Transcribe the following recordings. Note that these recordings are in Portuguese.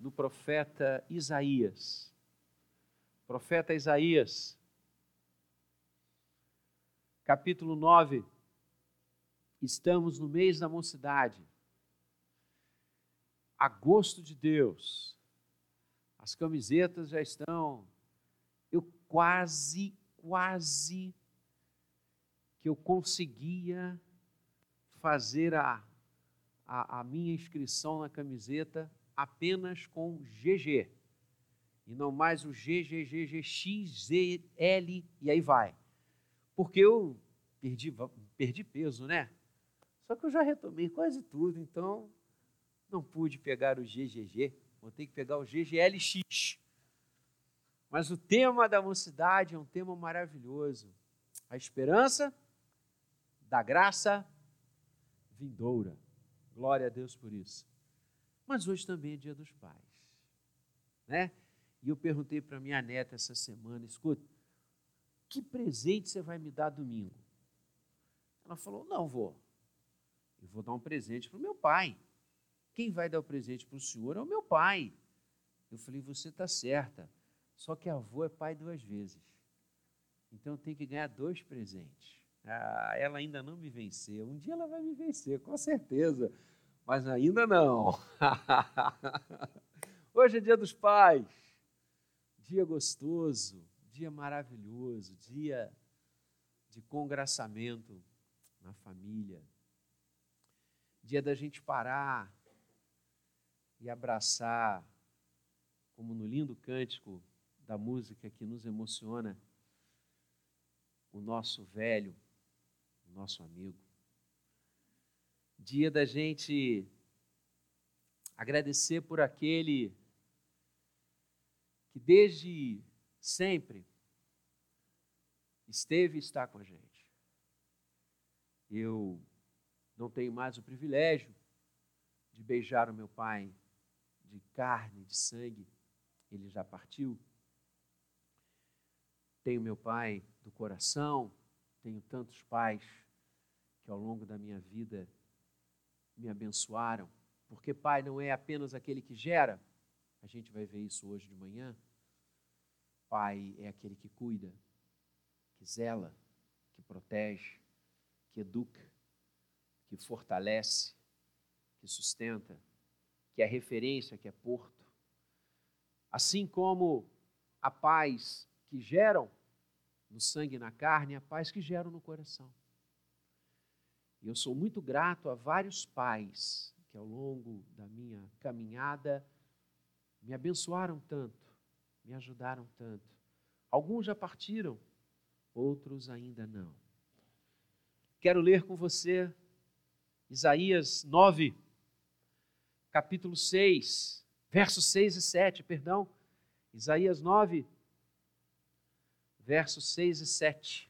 no profeta Isaías. Profeta Isaías, capítulo 9. Estamos no mês da mocidade. Agosto de Deus. As camisetas já estão. Eu quase, quase que eu conseguia fazer a, a, a minha inscrição na camiseta apenas com GG e não mais o GGGGXZL e aí vai. Porque eu perdi, perdi peso, né? Só que eu já retomei quase tudo, então não pude pegar o GGG, vou ter que pegar o GGLX. Mas o tema da mocidade é um tema maravilhoso. A esperança da graça vindoura. Glória a Deus por isso. Mas hoje também é dia dos pais, né? E eu perguntei para minha neta essa semana, escuta, que presente você vai me dar domingo? Ela falou, não, vou. Eu vou dar um presente para o meu pai. Quem vai dar o presente para o senhor é o meu pai. Eu falei, você está certa. Só que avô é pai duas vezes. Então tenho que ganhar dois presentes. Ah, ela ainda não me venceu. Um dia ela vai me vencer, com certeza. Mas ainda não. Hoje é dia dos pais. Dia gostoso, dia maravilhoso, dia de congraçamento na família. Dia da gente parar e abraçar, como no lindo cântico da música que nos emociona, o nosso velho, o nosso amigo. Dia da gente agradecer por aquele que desde sempre esteve e está com a gente. Eu não tenho mais o privilégio de beijar o meu pai de carne, de sangue, ele já partiu. Tenho meu pai do coração, tenho tantos pais que ao longo da minha vida me abençoaram, porque pai não é apenas aquele que gera, a gente vai ver isso hoje de manhã. Pai é aquele que cuida, que zela, que protege, que educa, que fortalece, que sustenta, que é referência, que é porto. Assim como a paz que geram no sangue e na carne, a paz que geram no coração. E eu sou muito grato a vários pais que ao longo da minha caminhada me abençoaram tanto, me ajudaram tanto. Alguns já partiram, outros ainda não. Quero ler com você Isaías 9, capítulo 6, versos 6 e 7, perdão. Isaías 9, versos 6 e 7.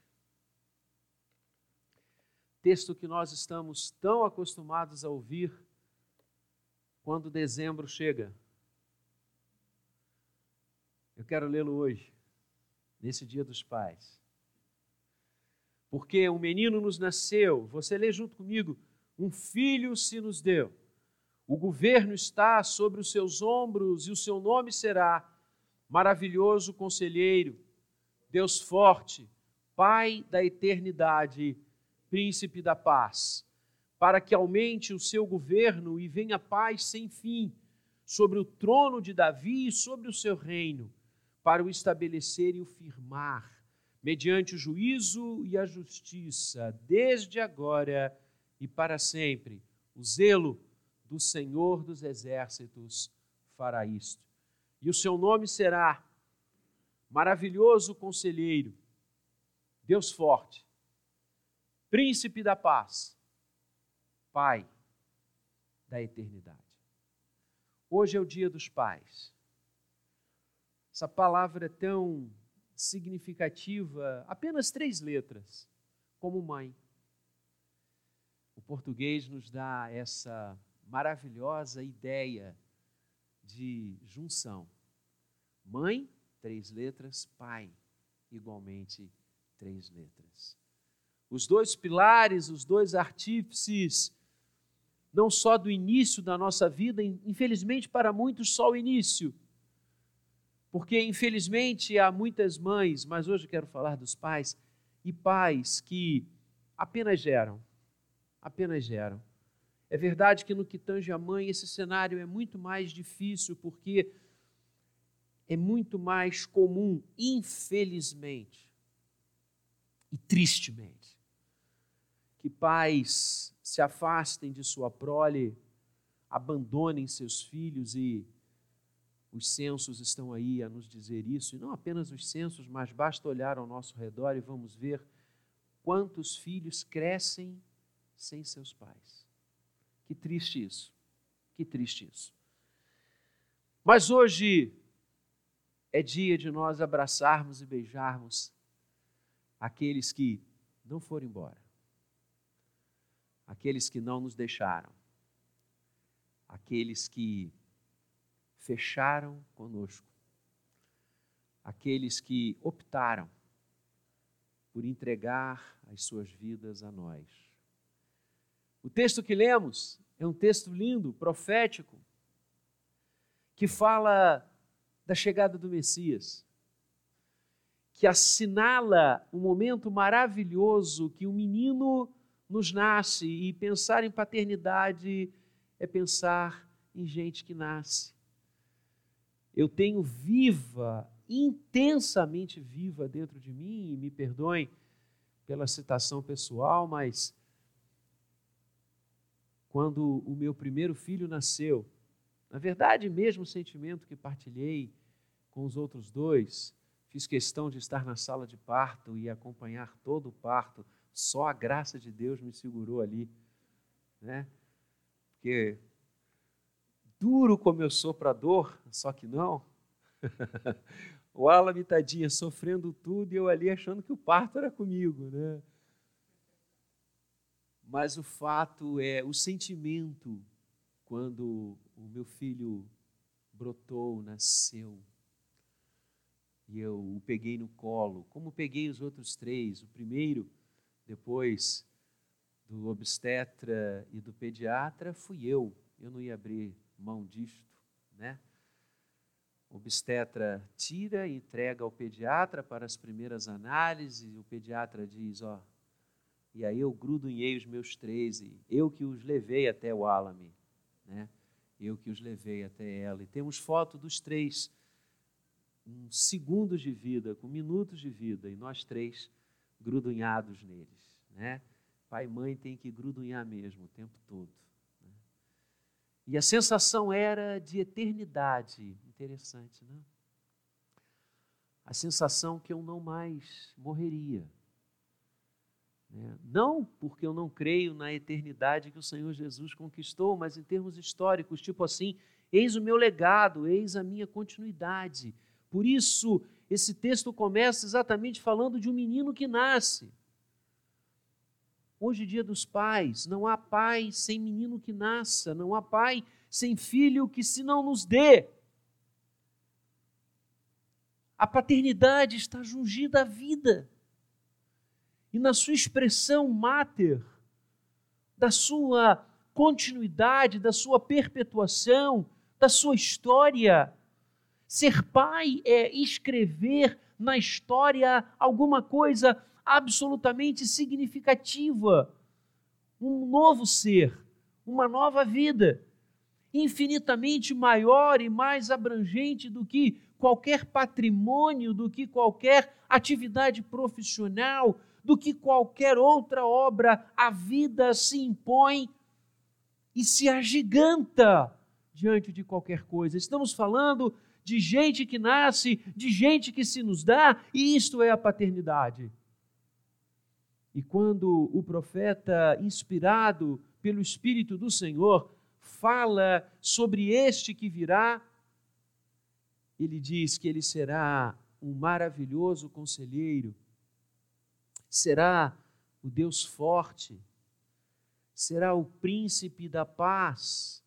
Texto que nós estamos tão acostumados a ouvir quando dezembro chega. Eu quero lê-lo hoje, nesse Dia dos Pais. Porque um menino nos nasceu, você lê junto comigo, um filho se nos deu. O governo está sobre os seus ombros e o seu nome será Maravilhoso Conselheiro Deus forte, Pai da eternidade, Príncipe da paz, para que aumente o seu governo e venha paz sem fim sobre o trono de Davi e sobre o seu reino, para o estabelecer e o firmar, mediante o juízo e a justiça, desde agora e para sempre. O zelo do Senhor dos exércitos fará isto. E o seu nome será maravilhoso conselheiro, Deus forte, príncipe da paz, Pai da eternidade. Hoje é o dia dos pais. Essa palavra é tão significativa, apenas três letras, como mãe. O português nos dá essa maravilhosa ideia de junção. Mãe três letras, Pai, igualmente três letras. Os dois pilares, os dois artífices não só do início da nossa vida, infelizmente para muitos só o início. Porque infelizmente há muitas mães, mas hoje quero falar dos pais e pais que apenas geram, apenas geram. É verdade que no que tange a mãe, esse cenário é muito mais difícil, porque é muito mais comum, infelizmente e tristemente, que pais se afastem de sua prole, abandonem seus filhos e os censos estão aí a nos dizer isso, e não apenas os censos, mas basta olhar ao nosso redor e vamos ver quantos filhos crescem sem seus pais. Que triste isso. Que triste isso. Mas hoje é dia de nós abraçarmos e beijarmos aqueles que não foram embora, aqueles que não nos deixaram, aqueles que fecharam conosco, aqueles que optaram por entregar as suas vidas a nós. O texto que lemos é um texto lindo, profético, que fala da chegada do Messias, que assinala um momento maravilhoso que o um menino nos nasce e pensar em paternidade é pensar em gente que nasce. Eu tenho viva, intensamente viva dentro de mim, e me perdoem pela citação pessoal, mas quando o meu primeiro filho nasceu, na verdade, mesmo sentimento que partilhei com os outros dois, fiz questão de estar na sala de parto e acompanhar todo o parto. Só a graça de Deus me segurou ali, né? Porque duro como eu sou para dor, só que não. o Alan, tadinha, sofrendo tudo e eu ali achando que o parto era comigo, né? Mas o fato é o sentimento quando o meu filho brotou, nasceu, e eu o peguei no colo, como peguei os outros três. O primeiro, depois do obstetra e do pediatra, fui eu. Eu não ia abrir mão disto, né? O obstetra tira e entrega ao pediatra para as primeiras análises, o pediatra diz, ó, e aí eu grudunhei os meus três, e eu que os levei até o Alame, né? Eu que os levei até ela. E temos foto dos três, com segundos de vida, com minutos de vida, e nós três grudunhados neles, né? Pai e mãe tem que grudunhar mesmo o tempo todo. Né? E a sensação era de eternidade. Interessante, né? A sensação que eu não mais morreria. Né? Não porque eu não creio na eternidade que o Senhor Jesus conquistou, mas em termos históricos, tipo assim, eis o meu legado, eis a minha continuidade. Por isso, esse texto começa exatamente falando de um menino que nasce. Hoje, dia dos pais, não há pai sem menino que nasça, não há pai sem filho que se não nos dê. A paternidade está jungida à vida e na sua expressão máter, da sua continuidade, da sua perpetuação, da sua história. Ser pai é escrever na história alguma coisa absolutamente significativa, um novo ser, uma nova vida, infinitamente maior e mais abrangente do que qualquer patrimônio, do que qualquer atividade profissional, do que qualquer outra obra, a vida se impõe e se agiganta diante de qualquer coisa. Estamos falando de gente que nasce, de gente que se nos dá, e isto é a paternidade. E quando o profeta, inspirado pelo Espírito do Senhor, fala sobre este que virá, ele diz que ele será um maravilhoso conselheiro será o Deus forte, será o príncipe da paz,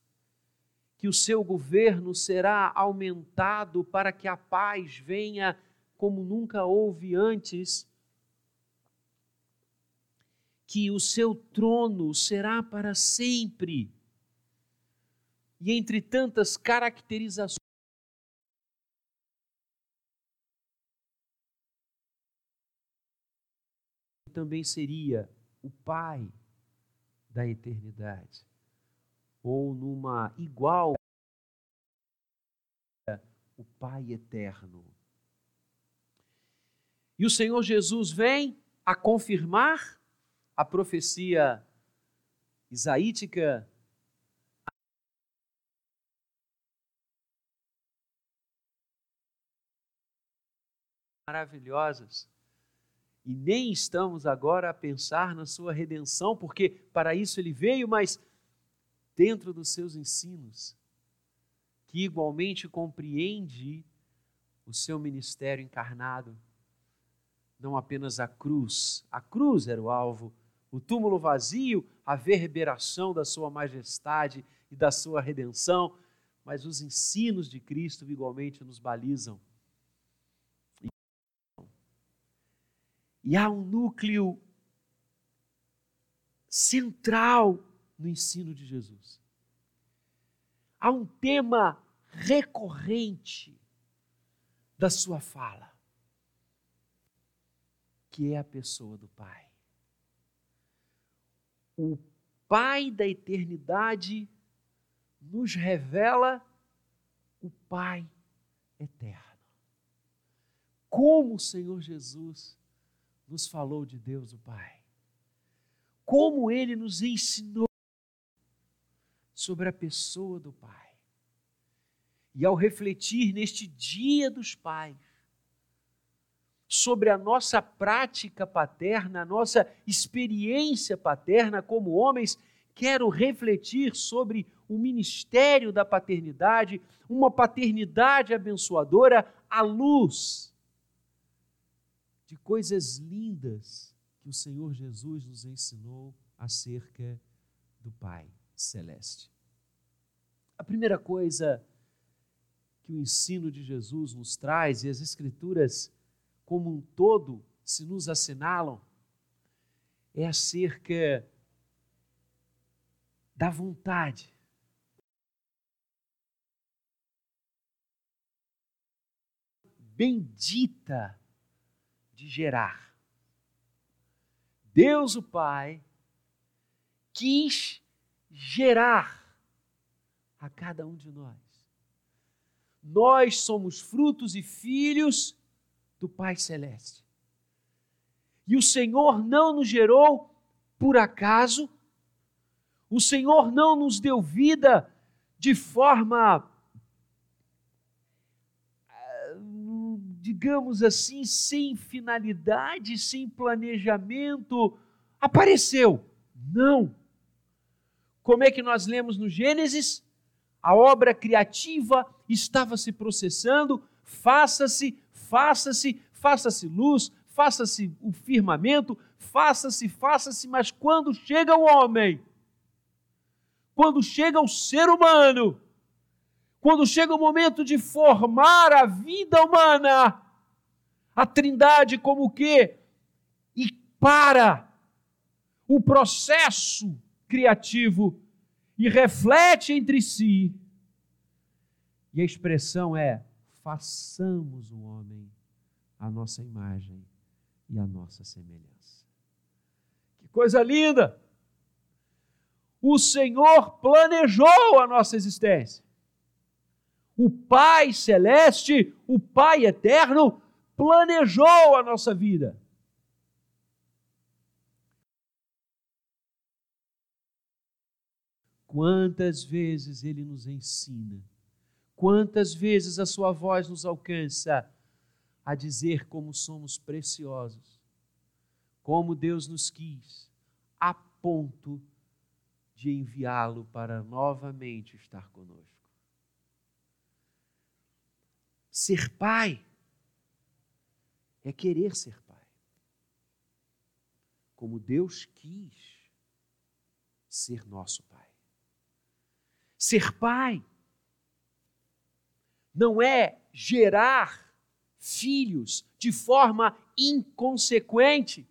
que o seu governo será aumentado para que a paz venha como nunca houve antes, que o seu trono será para sempre. E entre tantas caracterizações, também seria o Pai da eternidade, ou numa igual o Pai eterno. E o Senhor Jesus vem a confirmar a profecia isaítica maravilhosas. E nem estamos agora a pensar na sua redenção, porque para isso ele veio, mas dentro dos seus ensinos, que igualmente compreende o seu ministério encarnado, não apenas a cruz. A cruz era o alvo, o túmulo vazio, a verberação da sua majestade e da sua redenção, mas os ensinos de Cristo igualmente nos balizam. E há um núcleo central no ensino de Jesus. Há um tema recorrente da sua fala, que é a pessoa do Pai. O Pai da eternidade nos revela o Pai eterno. Como o Senhor Jesus nos falou de Deus o Pai. Como ele nos ensinou sobre a pessoa do Pai. E ao refletir neste Dia dos Pais, sobre a nossa prática paterna, a nossa experiência paterna como homens, quero refletir sobre o ministério da paternidade, uma paternidade abençoadora à luz de coisas lindas que o Senhor Jesus nos ensinou acerca do Pai Celeste. A primeira coisa que o ensino de Jesus nos traz e as Escrituras como um todo se nos assinalam é acerca da vontade. Bendita de gerar. Deus o Pai quis gerar a cada um de nós. Nós somos frutos e filhos do Pai Celeste. E o Senhor não nos gerou por acaso, o Senhor não nos deu vida de forma digamos assim, sem finalidade, sem planejamento, apareceu. Não. Como é que nós lemos no Gênesis? A obra criativa estava se processando, faça-se, faça-se, faça-se luz, faça-se o firmamento, faça-se, faça-se, mas quando chega o homem, quando chega o ser humano, quando chega o momento de formar a vida humana, a Trindade como que e para o processo criativo e reflete entre si. E a expressão é: façamos o homem a nossa imagem e a nossa semelhança. Que coisa linda! O Senhor planejou a nossa existência o Pai Celeste, o Pai Eterno, planejou a nossa vida. Quantas vezes Ele nos ensina, quantas vezes a Sua voz nos alcança a dizer como somos preciosos, como Deus nos quis, a ponto de enviá-lo para novamente estar conosco. Ser pai é querer ser pai. Como Deus quis ser nosso pai. Ser pai não é gerar filhos de forma inconsequente.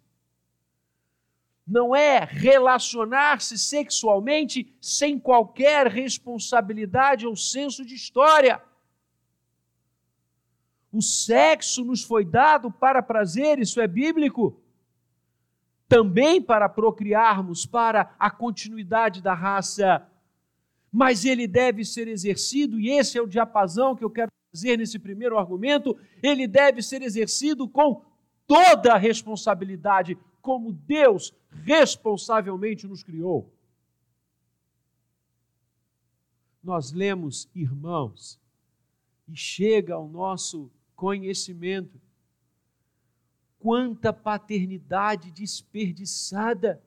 não é relacionar-se sexualmente sem qualquer responsabilidade ou senso de história. O sexo nos foi dado para prazer, isso é bíblico. Também para procriarmos, para a continuidade da raça. Mas ele deve ser exercido, e esse é o diapasão que eu quero fazer nesse primeiro argumento: ele deve ser exercido com toda a responsabilidade, como Deus responsavelmente nos criou. Nós lemos, irmãos, e chega ao nosso conhecimento quanta paternidade desperdiçada,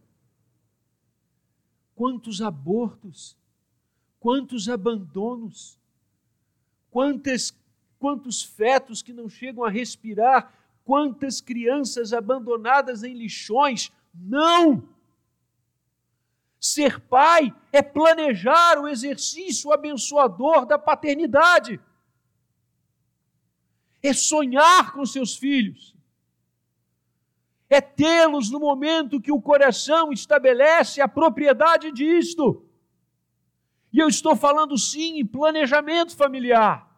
quantos abortos, quantos abandonos, quantas, quantos fetos que não chegam a respirar Quantas crianças abandonadas em lixões? Não! Ser pai é planejar o exercício abençoador da paternidade. É sonhar com seus filhos. É tê-los no momento que o coração estabelece a propriedade disto. E eu estou falando sim em planejamento familiar.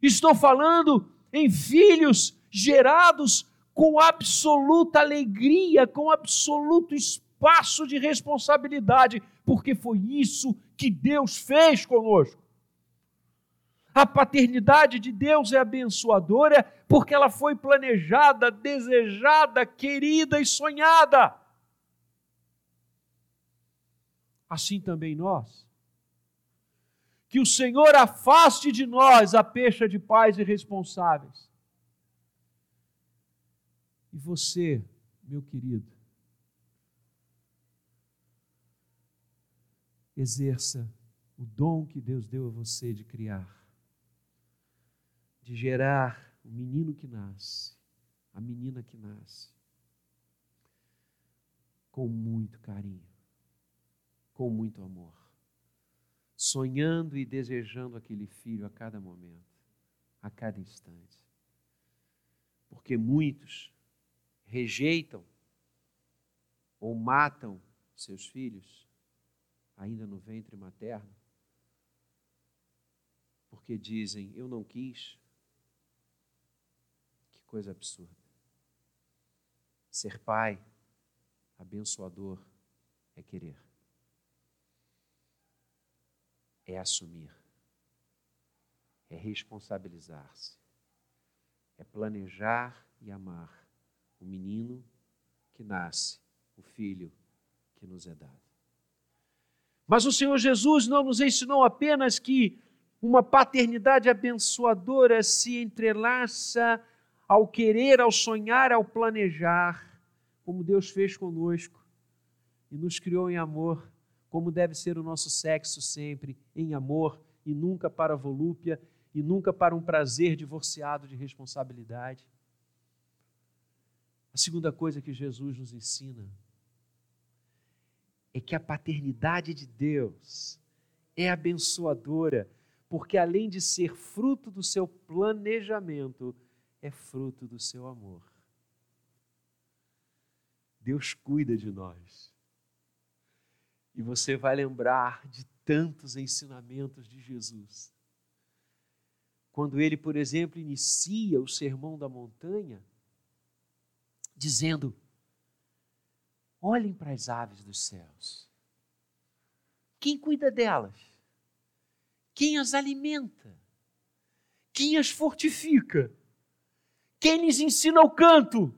Estou falando em filhos gerados com absoluta alegria, com absoluto espaço de responsabilidade, porque foi isso que Deus fez conosco. A paternidade de Deus é abençoadora porque ela foi planejada, desejada, querida e sonhada. Assim também nós que o Senhor afaste de nós a pecha de pais irresponsáveis. E você, meu querido, exerça o dom que Deus deu a você de criar, de gerar o menino que nasce, a menina que nasce, com muito carinho, com muito amor sonhando e desejando aquele filho a cada momento, a cada instante. Porque muitos rejeitam ou matam seus filhos ainda no ventre materno, porque dizem: Eu não quis. Que coisa absurda. Ser pai, abençoador, é querer é assumir, é responsabilizar-se, é planejar e amar o menino que nasce, o filho que nos é dado. Mas o Senhor Jesus não nos ensinou apenas que uma paternidade abençoadora se entrelaça ao querer, ao sonhar, ao planejar, como Deus fez conosco e nos criou em amor como deve ser o nosso sexo sempre, em amor e nunca para volúpia e nunca para um prazer divorciado de responsabilidade. A segunda coisa que Jesus nos ensina é que a paternidade de Deus é abençoadora, porque além de ser fruto do seu planejamento, é fruto do seu amor. Deus cuida de nós. E você vai lembrar de tantos ensinamentos de Jesus. Quando ele, por exemplo, inicia o sermão da montanha, dizendo: Olhem para as aves dos céus. Quem cuida delas? Quem as alimenta? Quem as fortifica? Quem lhes ensina o canto?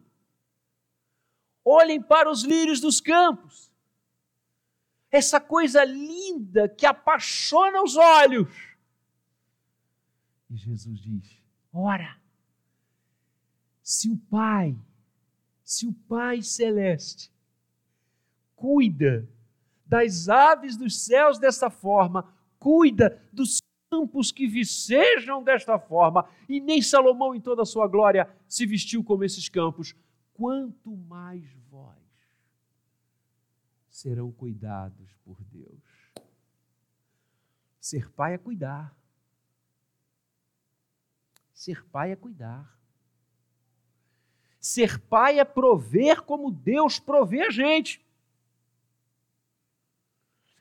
Olhem para os lírios dos campos essa coisa linda que apaixona os olhos. E Jesus diz: ora, se o Pai, se o Pai Celeste cuida das aves dos céus dessa forma, cuida dos campos que vicejam desta forma, e nem Salomão em toda a sua glória se vestiu como esses campos, quanto mais serão cuidados por Deus. Ser pai é cuidar. Ser pai é cuidar. Ser pai é prover como Deus provê a gente.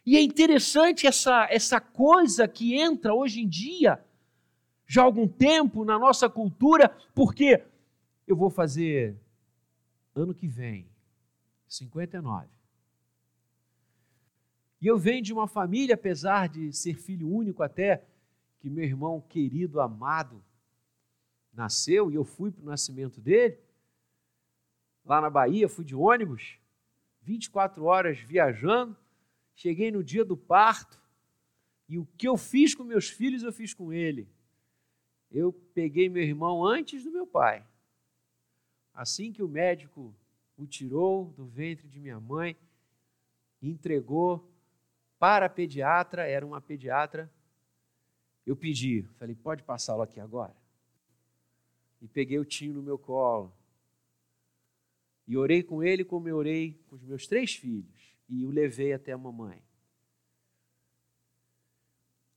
E é interessante essa, essa coisa que entra hoje em dia, já há algum tempo, na nossa cultura, porque eu vou fazer ano que vem, 59. E eu venho de uma família, apesar de ser filho único até, que meu irmão querido, amado, nasceu e eu fui para o nascimento dele. Lá na Bahia, fui de ônibus, 24 horas viajando. Cheguei no dia do parto e o que eu fiz com meus filhos, eu fiz com ele. Eu peguei meu irmão antes do meu pai. Assim que o médico o tirou do ventre de minha mãe, entregou para a pediatra, era uma pediatra. Eu pedi, falei, pode passá-lo aqui agora? E peguei o tio no meu colo. E orei com ele como eu orei com os meus três filhos e o levei até a mamãe.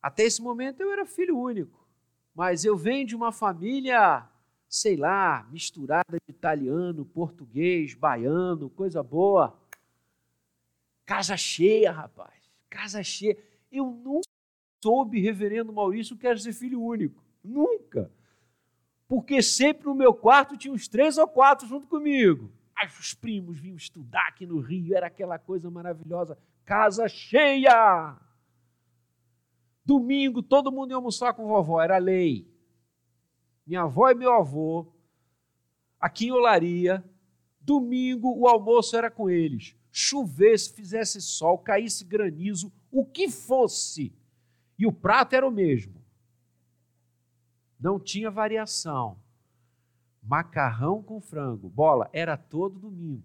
Até esse momento eu era filho único, mas eu venho de uma família, sei lá, misturada de italiano, português, baiano, coisa boa. Casa cheia, rapaz, casa cheia. Eu nunca soube, reverendo Maurício, que era ser filho único. Nunca. Porque sempre no meu quarto tinha uns três ou quatro junto comigo. Aí os primos vinham estudar aqui no Rio, era aquela coisa maravilhosa. Casa cheia! Domingo, todo mundo ia almoçar com vovó, era lei. Minha avó e meu avô, aqui em Olaria, domingo o almoço era com eles. Chovesse, fizesse sol, caísse granizo, o que fosse. E o prato era o mesmo. Não tinha variação macarrão com frango. Bola, era todo domingo.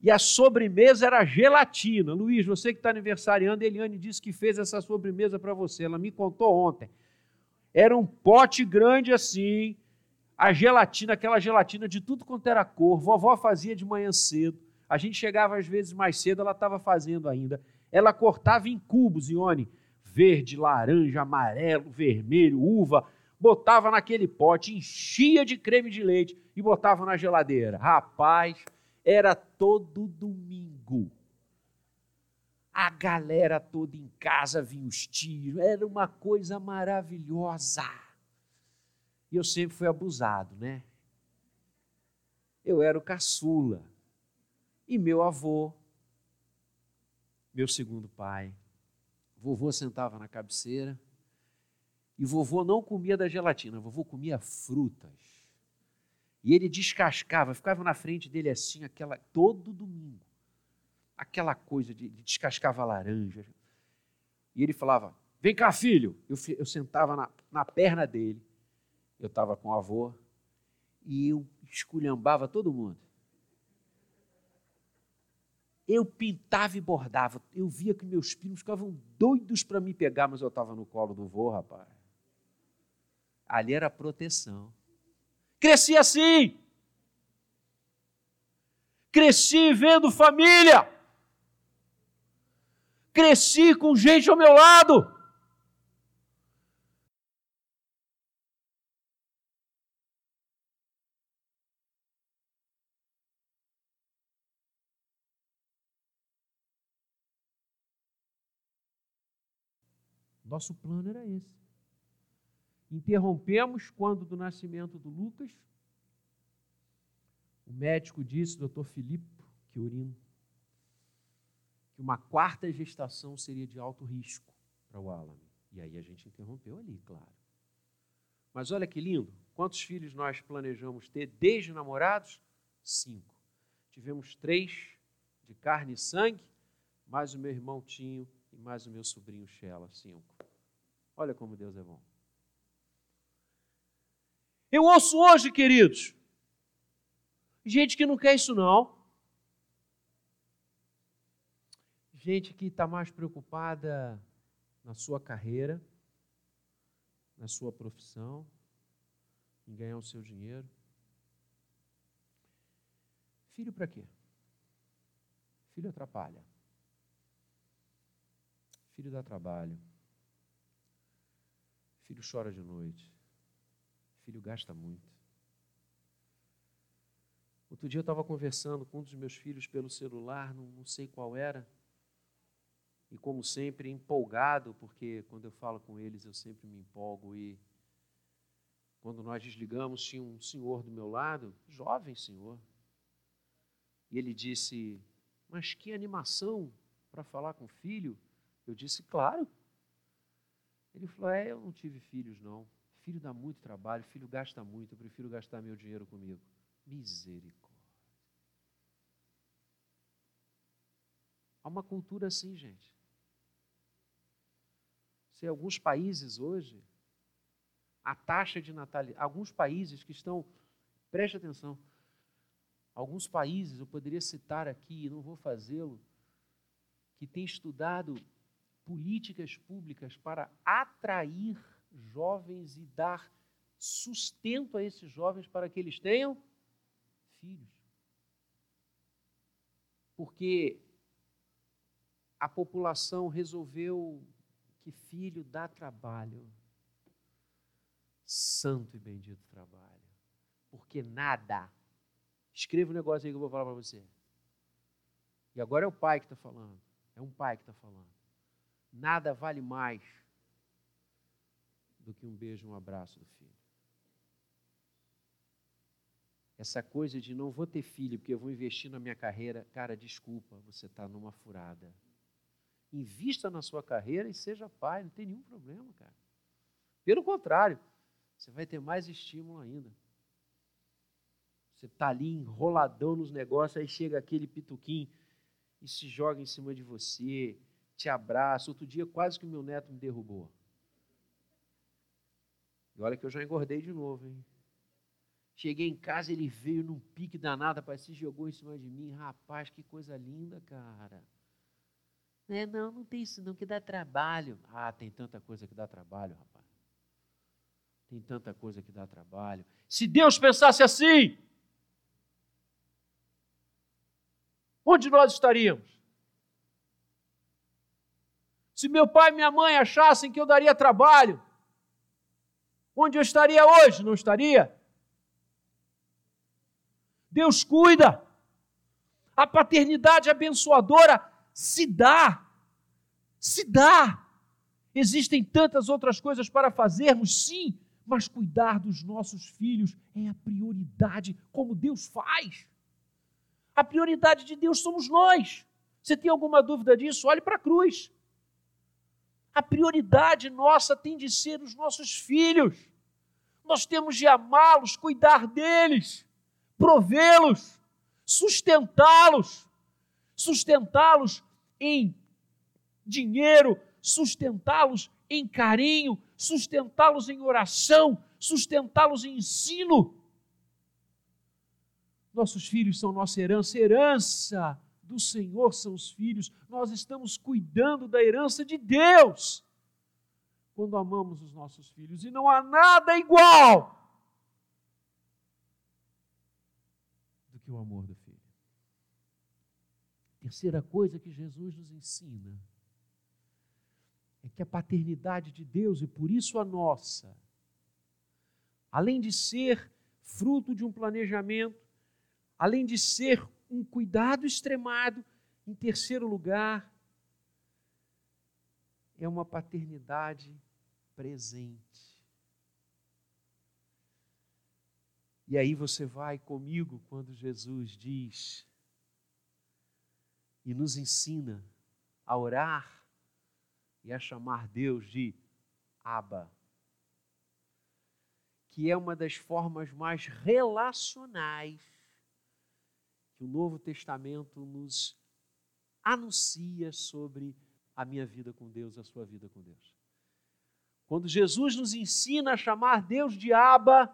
E a sobremesa era gelatina. Luiz, você que está aniversariando, Eliane disse que fez essa sobremesa para você. Ela me contou ontem. Era um pote grande assim, a gelatina, aquela gelatina de tudo quanto era cor. Vovó fazia de manhã cedo. A gente chegava às vezes mais cedo, ela estava fazendo ainda. Ela cortava em cubos, Ione. Verde, laranja, amarelo, vermelho, uva botava naquele pote, enchia de creme de leite e botava na geladeira. Rapaz, era todo domingo. A galera toda em casa vinha os tiros, era uma coisa maravilhosa. E eu sempre fui abusado, né? Eu era o caçula. E meu avô, meu segundo pai, vovô sentava na cabeceira, e vovô não comia da gelatina, vovô comia frutas. E ele descascava, ficava na frente dele assim, aquela todo domingo. Aquela coisa de, de descascava laranja. E ele falava: Vem cá, filho. Eu, eu sentava na, na perna dele. Eu estava com o avô. E eu esculhambava todo mundo. Eu pintava e bordava. Eu via que meus primos ficavam doidos para me pegar, mas eu estava no colo do vô, rapaz. Ali era proteção. Cresci assim. Cresci vendo família. Cresci com gente ao meu lado. Nosso plano era esse. Interrompemos quando do nascimento do Lucas. O médico disse, doutor Filipe Quiorino, que uma quarta gestação seria de alto risco para o Alan. E aí a gente interrompeu ali, claro. Mas olha que lindo, quantos filhos nós planejamos ter desde namorados? Cinco. Tivemos três de carne e sangue, mais o meu irmão Tinho e mais o meu sobrinho Shella, cinco. Olha como Deus é bom. Eu ouço hoje, queridos, gente que não quer isso não. Gente que está mais preocupada na sua carreira, na sua profissão, em ganhar o seu dinheiro. Filho para quê? Filho atrapalha. Filho dá trabalho. Filho chora de noite filho gasta muito. Outro dia eu estava conversando com um dos meus filhos pelo celular, não, não sei qual era, e como sempre, empolgado, porque quando eu falo com eles eu sempre me empolgo. E quando nós desligamos, tinha um senhor do meu lado, jovem senhor, e ele disse: Mas que animação para falar com o filho? Eu disse: Claro. Ele falou: É, eu não tive filhos, não. Filho dá muito trabalho, filho gasta muito, eu prefiro gastar meu dinheiro comigo. Misericórdia. Há uma cultura assim, gente. Se alguns países hoje, a taxa de natalidade, alguns países que estão, preste atenção, alguns países, eu poderia citar aqui, não vou fazê-lo, que têm estudado políticas públicas para atrair jovens e dar sustento a esses jovens para que eles tenham filhos. Porque a população resolveu que filho dá trabalho. Santo e bendito trabalho. Porque nada. Escreva um negócio aí que eu vou falar para você. E agora é o pai que está falando. É um pai que está falando. Nada vale mais do que um beijo, um abraço do filho. Essa coisa de não vou ter filho porque eu vou investir na minha carreira, cara, desculpa, você está numa furada. Invista na sua carreira e seja pai, não tem nenhum problema, cara. Pelo contrário, você vai ter mais estímulo ainda. Você está ali enroladão nos negócios, aí chega aquele pituquim e se joga em cima de você, te abraça. Outro dia quase que o meu neto me derrubou. E olha que eu já engordei de novo, hein? Cheguei em casa, ele veio num pique danado, rapaz, se jogou em cima de mim. Rapaz, que coisa linda, cara. Né? Não, não tem isso não, que dá trabalho. Ah, tem tanta coisa que dá trabalho, rapaz. Tem tanta coisa que dá trabalho. Se Deus pensasse assim, onde nós estaríamos? Se meu pai e minha mãe achassem que eu daria trabalho, onde eu estaria hoje? Não estaria? Deus cuida. A paternidade abençoadora se dá. Se dá. Existem tantas outras coisas para fazermos, sim, mas cuidar dos nossos filhos é a prioridade, como Deus faz. A prioridade de Deus somos nós. Você tem alguma dúvida disso? Olhe para a cruz. A prioridade nossa tem de ser os nossos filhos. Nós temos de amá-los, cuidar deles provê-los, sustentá-los, sustentá-los em dinheiro, sustentá-los em carinho, sustentá-los em oração, sustentá-los em ensino. Nossos filhos são nossa herança, herança do Senhor são os filhos. Nós estamos cuidando da herança de Deus quando amamos os nossos filhos e não há nada igual que o amor do filho. Terceira coisa que Jesus nos ensina é que a paternidade de Deus, e por isso a nossa, além de ser fruto de um planejamento, além de ser um cuidado extremado, em terceiro lugar, é uma paternidade presente. E aí você vai comigo quando Jesus diz e nos ensina a orar e a chamar Deus de Abba, que é uma das formas mais relacionais que o Novo Testamento nos anuncia sobre a minha vida com Deus, a sua vida com Deus. Quando Jesus nos ensina a chamar Deus de Abba,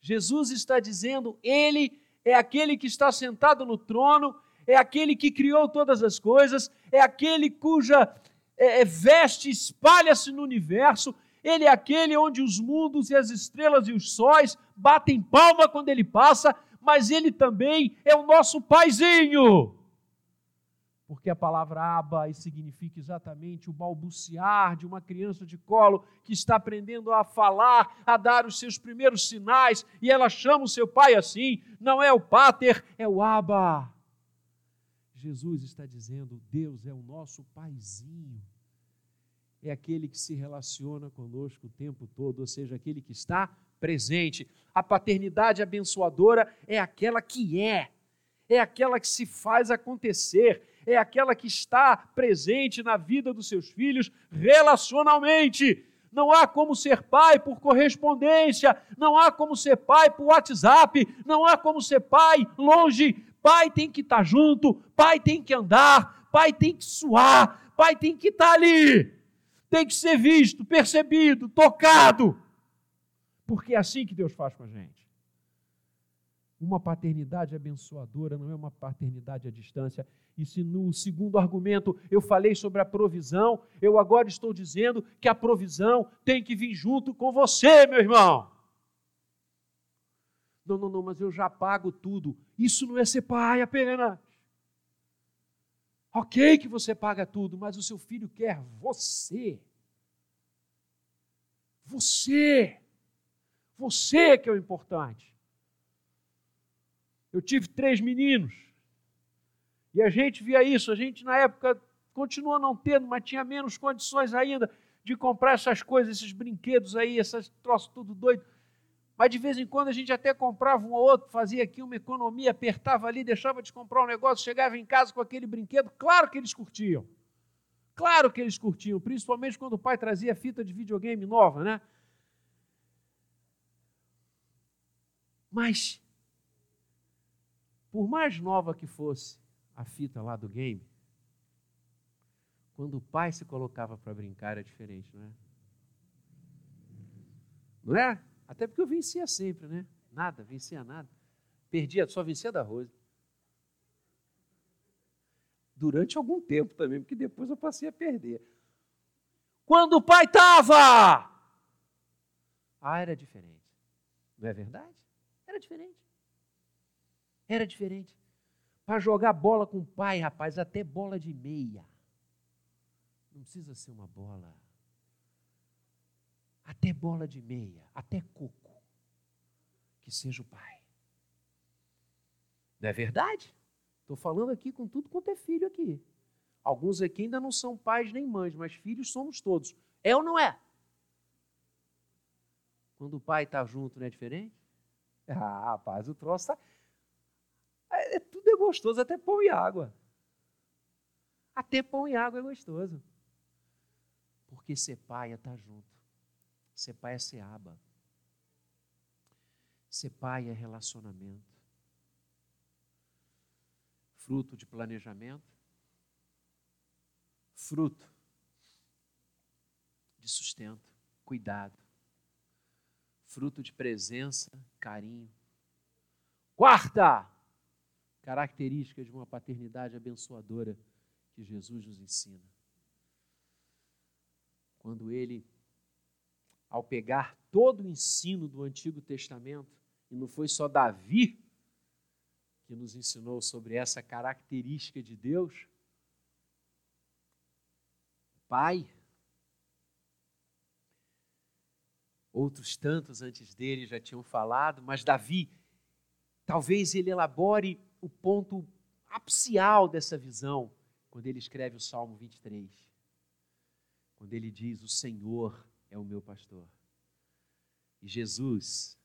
Jesus está dizendo: Ele é aquele que está sentado no trono, é aquele que criou todas as coisas, é aquele cuja é, é, veste espalha-se no universo, ele é aquele onde os mundos e as estrelas e os sóis batem palma quando ele passa, mas ele também é o nosso paizinho. porque a palavra aba significa exatamente o balbuciar de uma criança de colo que está aprendendo a falar, a dar os seus primeiros sinais, e ela chama o seu pai assim, não é o pater, é o aba. Jesus está dizendo: Deus é o nosso paizinho, é aquele que se relaciona conosco o tempo todo, ou seja, aquele que está presente. A paternidade abençoadora é aquela que é, é aquela que se faz acontecer é aquela que está presente na vida dos seus filhos relacionalmente. Não há como ser pai por correspondência, não há como ser pai por WhatsApp, não há como ser pai longe. Pai tem que estar junto, pai tem que andar, pai tem que suar, pai tem que estar ali. Tem que ser visto, percebido, tocado. Porque é assim que Deus faz com a gente. Uma paternidade abençoadora não é uma paternidade à distância. E se no segundo argumento eu falei sobre a provisão, eu agora estou dizendo que a provisão tem que vir junto com você, meu irmão. Não, não, não, mas eu já pago tudo. Isso não é ser pai apenas. Ok que você paga tudo, mas o seu filho quer você. Você. Você que é o importante. Eu tive três meninos. E a gente via isso. A gente, na época, continua não tendo, mas tinha menos condições ainda de comprar essas coisas, esses brinquedos aí, esses troços tudo doido. Mas de vez em quando a gente até comprava um ou outro, fazia aqui uma economia, apertava ali, deixava de comprar um negócio, chegava em casa com aquele brinquedo. Claro que eles curtiam. Claro que eles curtiam, principalmente quando o pai trazia fita de videogame nova, né? Mas por mais nova que fosse a fita lá do game, quando o pai se colocava para brincar era diferente, não é? Não é? Até porque eu vencia sempre, né? Nada, vencia nada. Perdia, só vencia da Rose. Durante algum tempo também, porque depois eu passei a perder. Quando o pai estava, ah, era diferente. Não é verdade? Era diferente. Era diferente. Para jogar bola com o pai, rapaz, até bola de meia. Não precisa ser uma bola. Até bola de meia, até coco. Que seja o pai. Não é verdade? Estou falando aqui com tudo quanto é filho aqui. Alguns aqui ainda não são pais nem mães, mas filhos somos todos. É ou não é? Quando o pai está junto, não é diferente? Ah, rapaz, o troço está. É, é, tudo é gostoso, até pão e água. Até pão e água é gostoso. Porque ser pai é estar tá junto. Ser pai é ser aba. Ser pai é relacionamento. Fruto de planejamento. Fruto de sustento, cuidado. Fruto de presença, carinho. Quarta, característica de uma paternidade abençoadora que Jesus nos ensina. Quando ele, ao pegar todo o ensino do Antigo Testamento, e não foi só Davi que nos ensinou sobre essa característica de Deus, Pai, outros tantos antes dele já tinham falado, mas Davi, talvez ele elabore o ponto apcial dessa visão quando ele escreve o Salmo 23. Quando ele diz: O Senhor é o meu pastor. E Jesus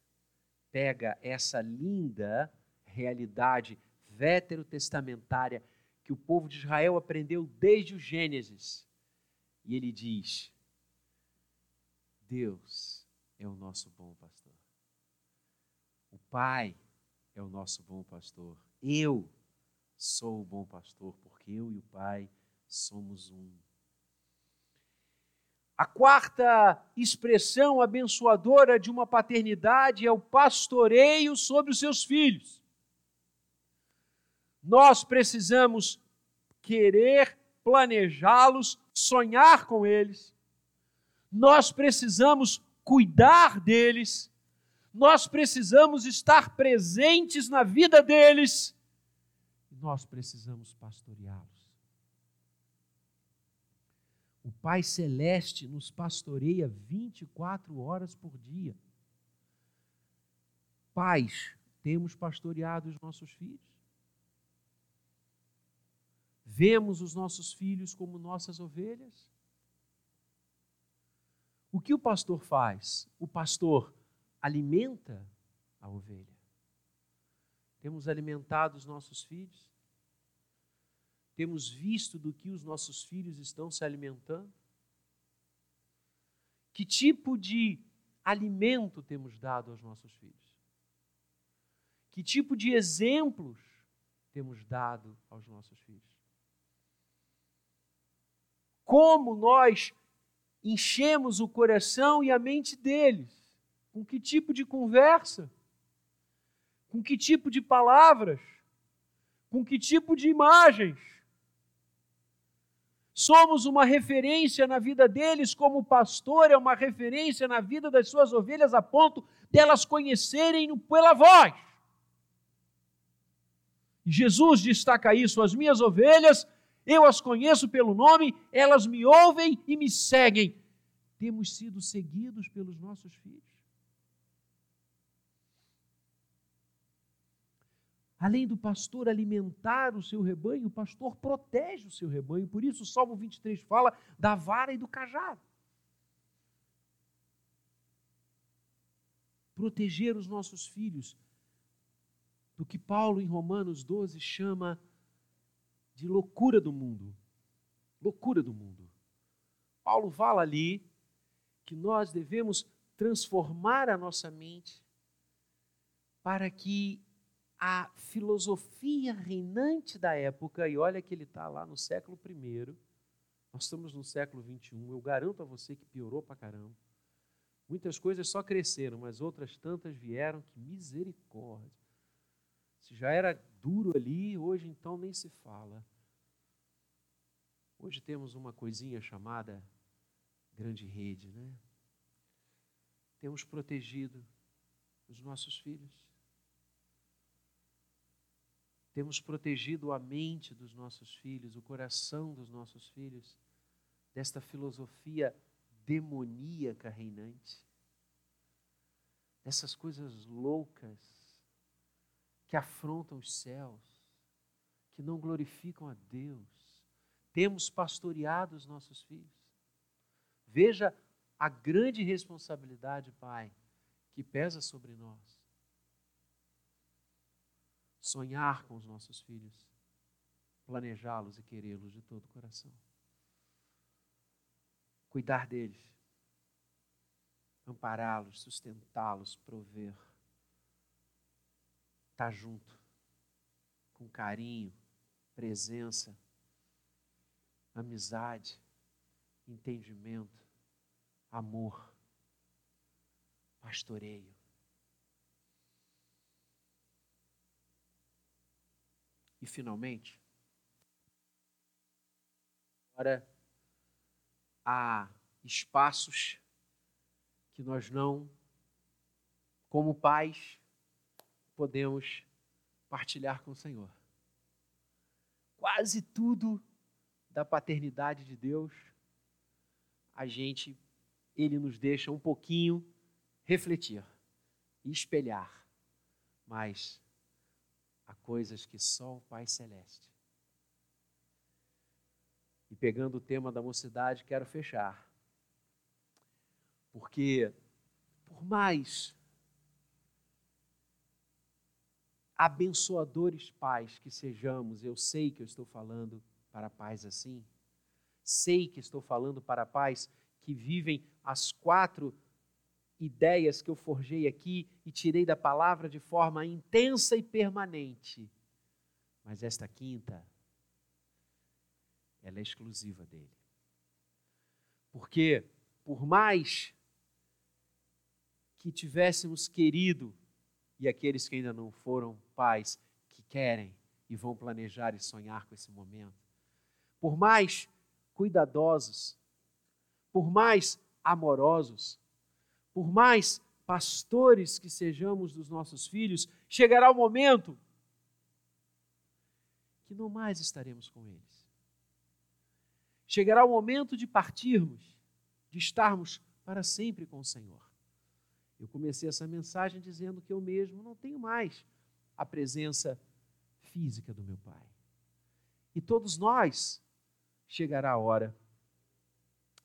pega essa linda realidade veterotestamentária que o povo de Israel aprendeu desde o Gênesis. E ele diz: Deus é o nosso bom pastor. O Pai é o nosso bom pastor. Eu sou o bom pastor, porque eu e o Pai somos um. A quarta expressão abençoadora de uma paternidade é o pastoreio sobre os seus filhos. Nós precisamos querer planejá-los, sonhar com eles. Nós precisamos cuidar deles nós precisamos estar presentes na vida deles. Nós precisamos pastoreá-los. O Pai Celeste nos pastoreia 24 horas por dia. Pais, temos pastoreado os nossos filhos? Vemos os nossos filhos como nossas ovelhas? O que o pastor faz? O pastor alimenta a ovelha. Temos alimentado os nossos filhos? Temos visto do que os nossos filhos estão se alimentando? Que tipo de alimento temos dado aos nossos filhos? Que tipo de exemplos temos dado aos nossos filhos? Como nós enchemos o coração e a mente deles? Com que tipo de conversa? Com que tipo de palavras? Com que tipo de imagens? Somos uma referência na vida deles, como pastor é uma referência na vida das suas ovelhas, a ponto delas conhecerem-no pela voz. Jesus destaca isso: as minhas ovelhas, eu as conheço pelo nome, elas me ouvem e me seguem. Temos sido seguidos pelos nossos filhos. Além do pastor alimentar o seu rebanho, o pastor protege o seu rebanho. Por isso, o Salmo 23 fala da vara e do cajado. Proteger os nossos filhos do que Paulo, em Romanos 12, chama de loucura do mundo. Loucura do mundo. Paulo fala ali que nós devemos transformar a nossa mente para que a filosofia reinante da época, e olha que ele está lá no século I, nós estamos no século XXI, eu garanto a você que piorou para caramba. Muitas coisas só cresceram, mas outras tantas vieram, que misericórdia. Se já era duro ali, hoje então nem se fala. Hoje temos uma coisinha chamada grande rede, né? Temos protegido os nossos filhos temos protegido a mente dos nossos filhos, o coração dos nossos filhos, desta filosofia demoníaca reinante, dessas coisas loucas que afrontam os céus, que não glorificam a Deus. Temos pastoreado os nossos filhos. Veja a grande responsabilidade, Pai, que pesa sobre nós sonhar com os nossos filhos, planejá-los e querê-los de todo o coração. Cuidar deles, ampará-los, sustentá-los, prover. Estar tá junto, com carinho, presença, amizade, entendimento, amor, pastoreio. E finalmente, agora há espaços que nós não, como pais, podemos partilhar com o Senhor. Quase tudo da paternidade de Deus, a gente, ele nos deixa um pouquinho refletir e espelhar, mas a coisas que só o Pai Celeste. E pegando o tema da mocidade, quero fechar. Porque, por mais abençoadores pais que sejamos, eu sei que eu estou falando para pais assim, sei que estou falando para pais que vivem as quatro ideias que eu forjei aqui e tirei da palavra de forma intensa e permanente. Mas esta quinta, ela é exclusiva dele. Porque, por mais que tivéssemos querido, e aqueles que ainda não foram pais, que querem e vão planejar e sonhar com esse momento, por mais cuidadosos, por mais amorosos, por mais pastores que sejamos dos nossos filhos, chegará o momento que não mais estaremos com eles. chegará o momento de partirmos, de estarmos para sempre com o Senhor. Eu comecei essa mensagem dizendo que eu mesmo não tenho mais a presença física do meu Pai. E todos nós chegará a hora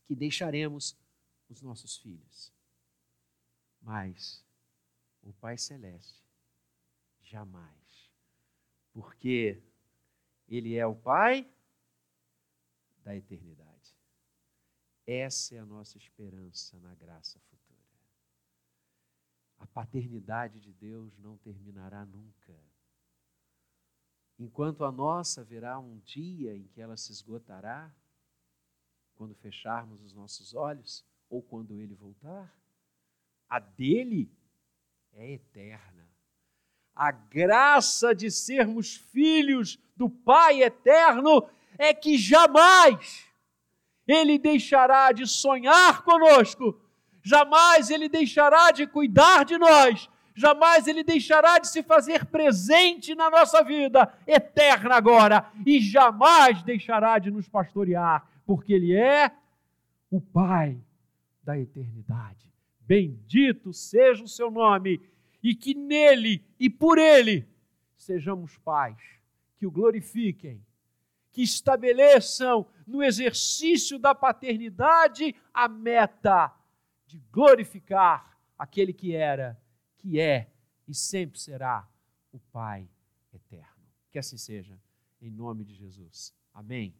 que deixaremos os nossos filhos. Mas o Pai Celeste jamais. Porque Ele é o Pai da eternidade. Essa é a nossa esperança na graça futura. A paternidade de Deus não terminará nunca. Enquanto a nossa haverá um dia em que ela se esgotará, quando fecharmos os nossos olhos ou quando ele voltar, a dele é eterna. A graça de sermos filhos do Pai eterno é que jamais ele deixará de sonhar conosco, jamais ele deixará de cuidar de nós, jamais ele deixará de se fazer presente na nossa vida eterna agora. E jamais deixará de nos pastorear, porque ele é o Pai da eternidade. Bendito seja o seu nome. E que nele e por ele sejamos pais que o glorifiquem, que estabeleçam no exercício da paternidade a meta de glorificar aquele que era, que é e sempre será o Pai eterno. Que assim seja, em nome de Jesus. Amém.